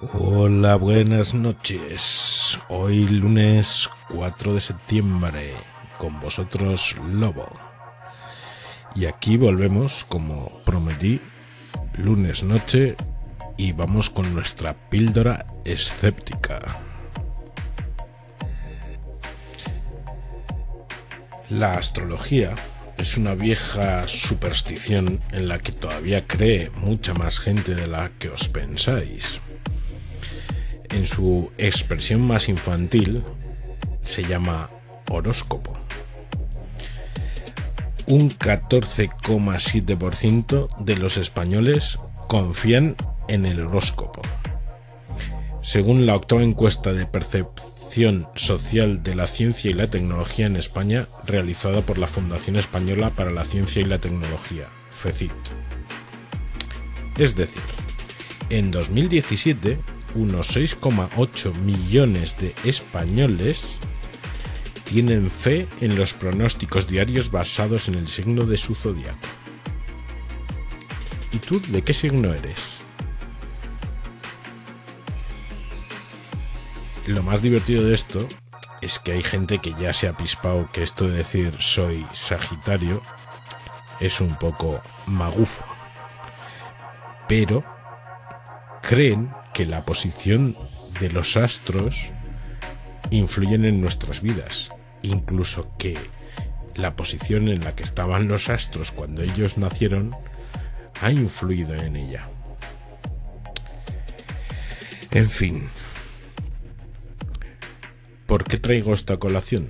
Hola, buenas noches. Hoy lunes 4 de septiembre, con vosotros Lobo. Y aquí volvemos, como prometí, lunes noche y vamos con nuestra píldora escéptica. La astrología es una vieja superstición en la que todavía cree mucha más gente de la que os pensáis. En su expresión más infantil se llama horóscopo. Un 14,7% de los españoles confían en el horóscopo. Según la octava encuesta de percepción social de la ciencia y la tecnología en España, realizada por la Fundación Española para la Ciencia y la Tecnología, FECIT. Es decir, en 2017, unos 6,8 millones de españoles tienen fe en los pronósticos diarios basados en el signo de su zodiaco. ¿Y tú de qué signo eres? Lo más divertido de esto es que hay gente que ya se ha pispado que esto de decir soy Sagitario es un poco magufo. Pero creen que la posición de los astros influyen en nuestras vidas, incluso que la posición en la que estaban los astros cuando ellos nacieron ha influido en ella. En fin, ¿por qué traigo esta colación?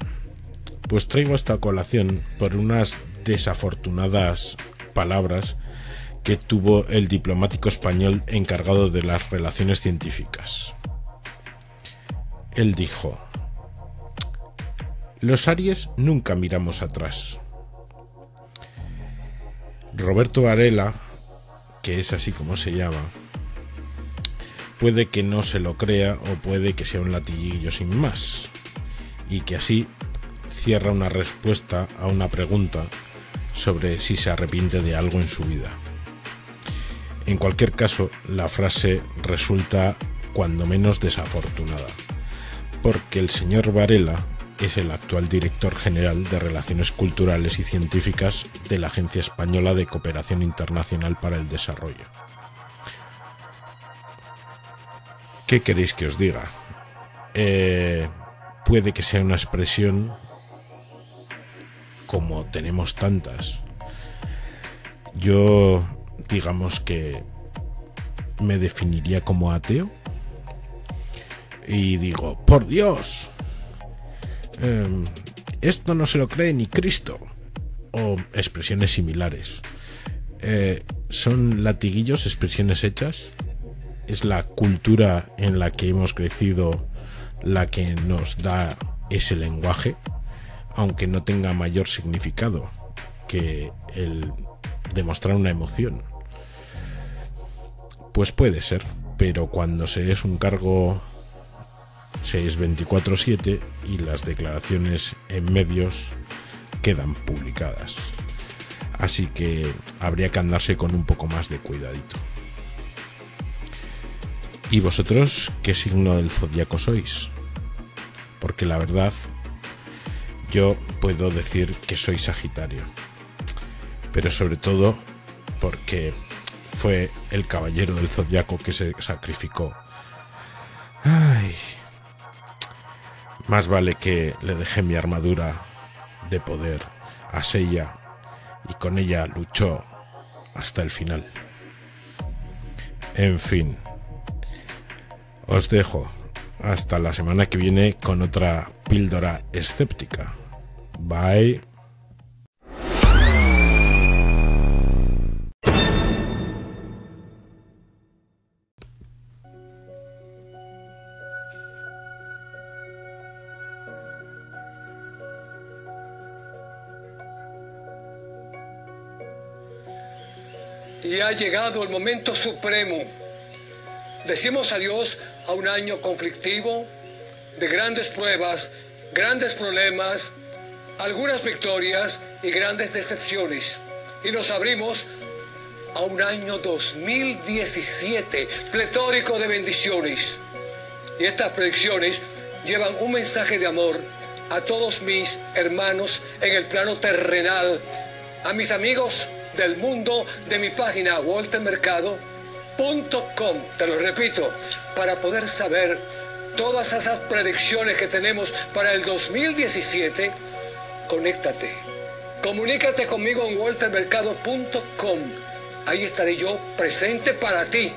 Pues traigo esta colación por unas desafortunadas palabras que tuvo el diplomático español encargado de las relaciones científicas. Él dijo, los Aries nunca miramos atrás. Roberto Varela, que es así como se llama, puede que no se lo crea o puede que sea un latiguillo sin más, y que así cierra una respuesta a una pregunta sobre si se arrepiente de algo en su vida. En cualquier caso, la frase resulta cuando menos desafortunada, porque el señor Varela es el actual director general de Relaciones Culturales y Científicas de la Agencia Española de Cooperación Internacional para el Desarrollo. ¿Qué queréis que os diga? Eh, puede que sea una expresión como tenemos tantas. Yo digamos que me definiría como ateo y digo, por Dios, Em, esto no se lo cree ni Cristo. O expresiones similares. Eh, ¿Son latiguillos, expresiones hechas? ¿Es la cultura en la que hemos crecido la que nos da ese lenguaje? Aunque no tenga mayor significado que el demostrar una emoción. Pues puede ser, pero cuando se es un cargo se es 24/7 y las declaraciones en medios quedan publicadas. Así que habría que andarse con un poco más de cuidadito. ¿Y vosotros qué signo del zodiaco sois? Porque la verdad, yo puedo decir que soy Sagitario. Pero sobre todo porque fue el caballero del zodiaco que se sacrificó. Ay, más vale que le dejé mi armadura de poder a Seiya y con ella luchó hasta el final. En fin, os dejo hasta la semana que viene con otra píldora escéptica. Bye. Llegado el momento supremo. Decimos adiós a un año conflictivo, de grandes pruebas, grandes problemas, algunas victorias y grandes decepciones. Y nos abrimos a un año 2017 pletórico de bendiciones. Y estas predicciones llevan un mensaje de amor a todos mis hermanos en el plano terrenal, a mis amigos del mundo de mi página waltermercado.com. Te lo repito, para poder saber todas esas predicciones que tenemos para el 2017, conéctate. Comunícate conmigo en waltermercado.com. Ahí estaré yo presente para ti.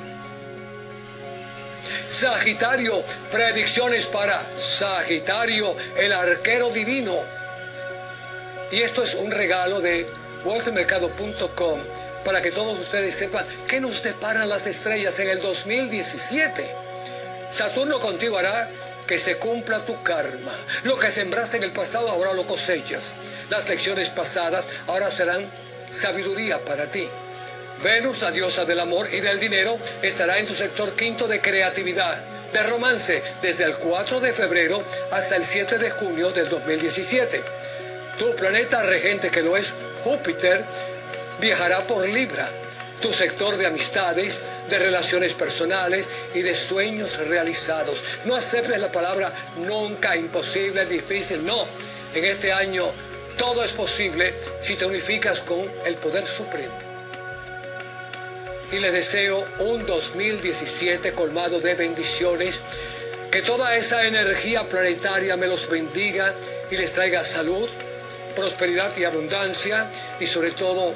Sagitario, predicciones para Sagitario, el arquero divino. Y esto es un regalo de waltermercado.com para que todos ustedes sepan qué nos deparan las estrellas en el 2017. Saturno contigo hará que se cumpla tu karma. Lo que sembraste en el pasado ahora lo cosechas. Las lecciones pasadas ahora serán sabiduría para ti. Venus, la diosa del amor y del dinero, estará en tu sector quinto de creatividad, de romance, desde el 4 de febrero hasta el 7 de junio del 2017. Tu planeta regente, que lo es Júpiter, viajará por Libra, tu sector de amistades, de relaciones personales y de sueños realizados. No aceptes la palabra nunca, imposible, difícil, no. En este año todo es posible si te unificas con el poder supremo y les deseo un 2017 colmado de bendiciones. Que toda esa energía planetaria me los bendiga y les traiga salud, prosperidad y abundancia y sobre todo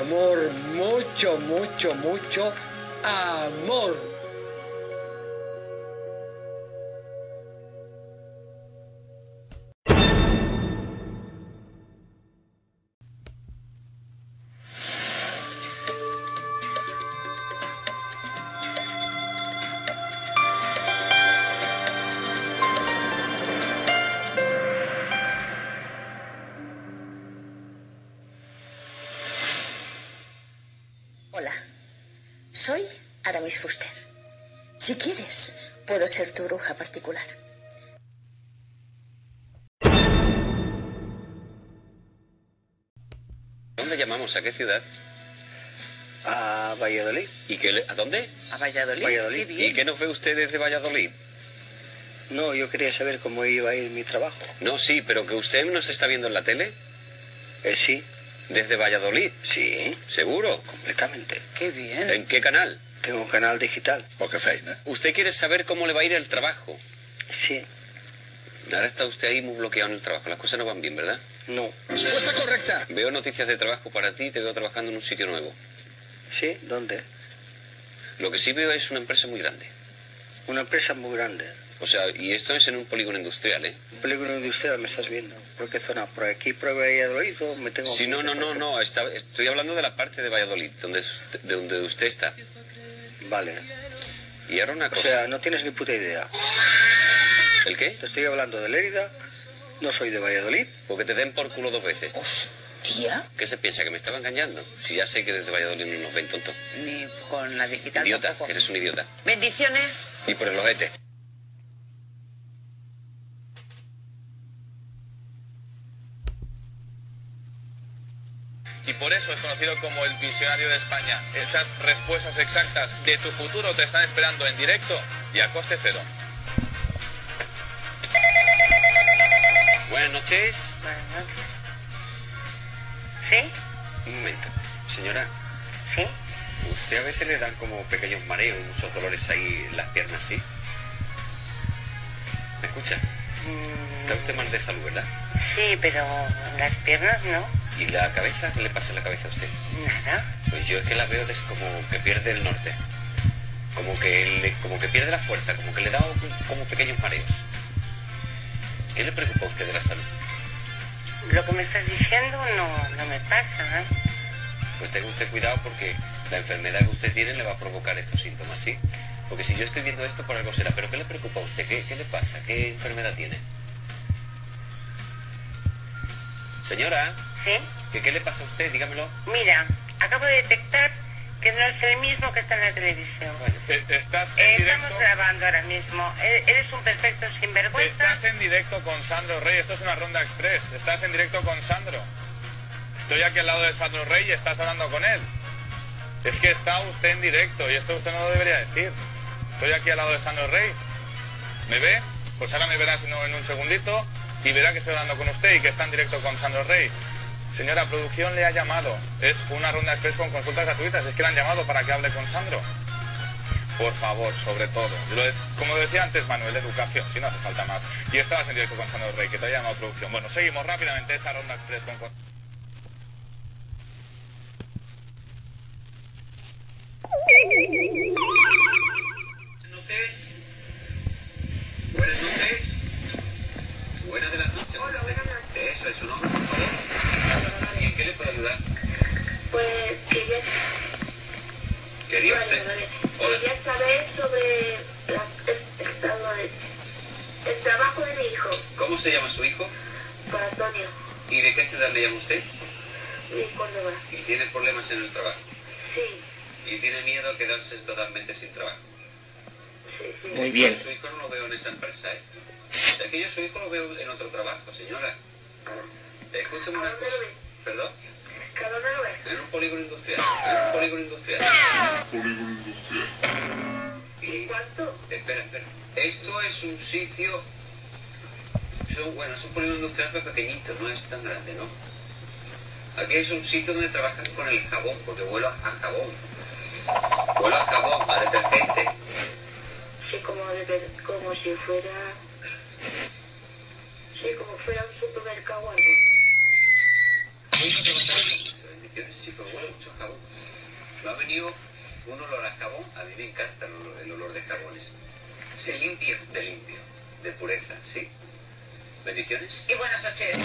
amor, mucho, mucho, mucho amor. Aramis Fuster. Si quieres, puedo ser tu bruja particular. ¿Dónde llamamos? ¿A qué ciudad? A Valladolid. ¿Y qué ¿A dónde? A Valladolid. Valladolid. ¿Y qué nos ve usted desde Valladolid? No, yo quería saber cómo iba a ir mi trabajo. No, sí, pero que usted nos está viendo en la tele. Eh, sí. ¿Desde Valladolid? Sí. ¿Seguro? Completamente. Qué bien. ¿En qué canal? Tengo un canal digital. Porque feina. ¿Usted quiere saber cómo le va a ir el trabajo? Sí. Ahora está usted ahí muy bloqueado en el trabajo. Las cosas no van bien, ¿verdad? No. Respuesta correcta. Veo noticias de trabajo para ti y te veo trabajando en un sitio nuevo. ¿Sí? ¿Dónde? Lo que sí veo es una empresa muy grande. Una empresa muy grande. O sea, y esto es en un polígono industrial, ¿eh? Un polígono industrial me estás viendo. ¿Por qué zona? ¿Por aquí, por Valladolid o me tengo Sí, no, no, no, no. Está- estoy hablando de la parte de Valladolid, donde, usted- de donde usted está. Vale. Y ahora una O cosa. sea, no tienes ni puta idea. ¿El qué? Te estoy hablando de Lérida, no soy de Valladolid. Porque te den por culo dos veces. Tía, ¿Qué se piensa? ¿Que me estaba engañando? Si ya sé que desde Valladolid no nos ven tonto. ni con la digital Idiota, tampoco. eres un idiota. Bendiciones. Y por el ojete. Y por eso es conocido como el visionario de España. Esas respuestas exactas de tu futuro te están esperando en directo y a coste cero. Buenas noches. Buenas noches. ¿Sí? Un momento. Señora, ¿Sí? usted a veces le dan como pequeños mareos, muchos dolores ahí en las piernas, ¿sí? ¿Me escucha? Mm, Está usted mal de salud, ¿verdad? sí, pero las piernas no. ¿Y la cabeza? ¿Qué le pasa a la cabeza a usted? Nada. Pues yo es que la veo como que pierde el norte. Como que, le- como que pierde la fuerza, como que le da como pequeños mareos. ¿Qué le preocupa a usted de la salud? Lo que me estás diciendo no, no me pasa, ¿eh? Pues tenga usted cuidado porque la enfermedad que usted tiene le va a provocar estos síntomas, ¿sí? Porque si yo estoy viendo esto, por algo será. ¿Pero qué le preocupa a usted? ¿Qué, qué le pasa? ¿Qué enfermedad tiene? Señora, ¿Sí? ¿qué, qué le pasa a usted? Dígamelo. Mira, acabo de detectar que no es el mismo que está en la televisión. Eh, Estás Eh, en estamos directo. grabando ahora mismo. E- Eres un perfecto sinvergüenza. Estás en directo con Sandro Rey. Esto es una ronda express. Estás en directo con Sandro. Estoy aquí al lado de Sandro Rey y estás hablando con él. Es que está usted en directo y esto usted no lo debería decir. Estoy aquí al lado de Sandro Rey. ¿Me ve? Pues ahora me verá sino en un segundito y verá que estoy hablando con usted y que está en directo con Sandro Rey. Señora, producción le ha llamado. Es una ronda express con consultas gratuitas. Es que le han llamado para que hable con Sandro. Por favor, sobre todo. como decía antes Manuel, educación, si no hace falta más. Y estabas en directo con Sandro Rey, que te ha llamado producción. Bueno, seguimos rápidamente esa ronda express con... Buenas noches. Buenas noches. Buenas de las noches. Hola, buenas noches. Eso es su nombre, por favor. ¿Y en qué le puedo ayudar? Pues quería, Quería vale, vale. Quería saber sobre la- el, estado de- el trabajo de mi hijo, ¿Cómo se llama su hijo? Antonio, ¿Y de qué ciudad le llama usted? de Córdoba. ¿Y tiene problemas en el trabajo? Sí, ¿Y tiene miedo a quedarse totalmente sin trabajo? sí, sí. Muy bien. Su hijo no lo veo en esa empresa, ¿eh? Es que yo su hijo lo veo en otro trabajo, señora. Escúchame ¿A una cosa. ¿Perdón? ¿A dónde lo ves? En un polígono industrial. En un polígono industrial. ¿Y cuánto? Espera, espera. Esto es un sitio... bueno, es un polígono industrial pero pequeñito, no es tan grande, ¿no? Aquí es un sitio donde trabajan con el jabón, porque huele a jabón. Huele a jabón, a detergente. Sí, como, de- como si fuera... Sí, como fuera un supermercado o algo. Hoy no trabajar en eso, bendiciones, sí, pero huele mucho a jabón. Ha venido un olor a jabón, a mí me encanta el olor, el olor de jabones. Se limpia de limpio, de pureza, ¿sí? Bendiciones. Y buenas noches.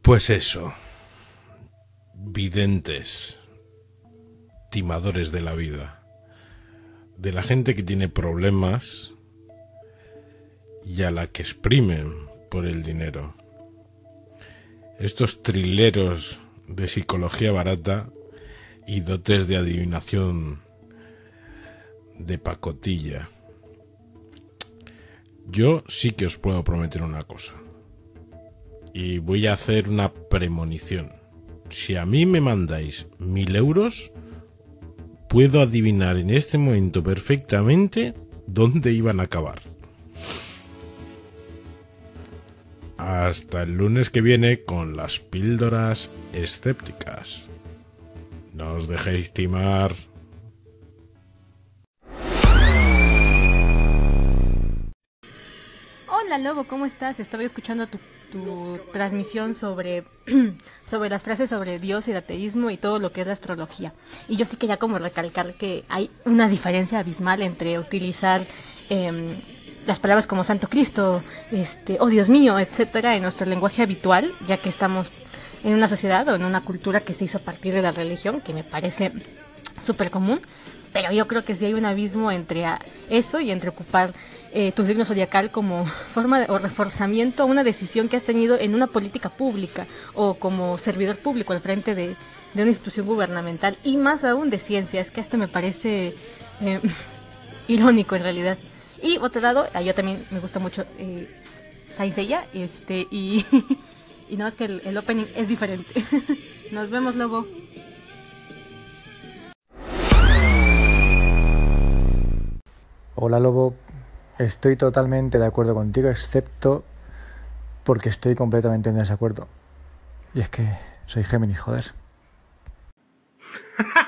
Pues eso. Videntes. Timadores de la vida. De la gente que tiene problemas y a la que exprimen por el dinero. Estos trileros de psicología barata y dotes de adivinación de pacotilla. Yo sí que os puedo prometer una cosa y voy a hacer una premonición. Si a mí me mandáis mil euros, puedo adivinar en este momento perfectamente dónde iban a acabar. Hasta el lunes que viene con las píldoras escépticas. No os dejéis timar. Hola Lobo, ¿cómo estás? Estaba escuchando tu, tu transmisión sobre, sobre las frases sobre Dios y el ateísmo y todo lo que es la astrología. Y yo sí quería como recalcar que hay una diferencia abismal entre utilizar em, las palabras como Santo Cristo, este, oh Dios mío, etcétera, en nuestro lenguaje habitual, ya que estamos en una sociedad o en una cultura que se hizo a partir de la religión, que me parece súper común, pero yo creo que sí hay un abismo entre eso y entre ocupar eh, tu signo zodiacal como forma de- o reforzamiento a una decisión que has tenido en una política pública o como servidor público al frente de, de una institución gubernamental y más aún de ciencia. Es que esto me parece eh, irónico en realidad. Y otro lado, a yo también me gusta mucho eh, Saint Seiya, este, y, y no es que el, el opening es diferente. Nos vemos, Lobo. Hola Lobo, estoy totalmente de acuerdo contigo, excepto porque estoy completamente en desacuerdo. Y es que soy Géminis, joder.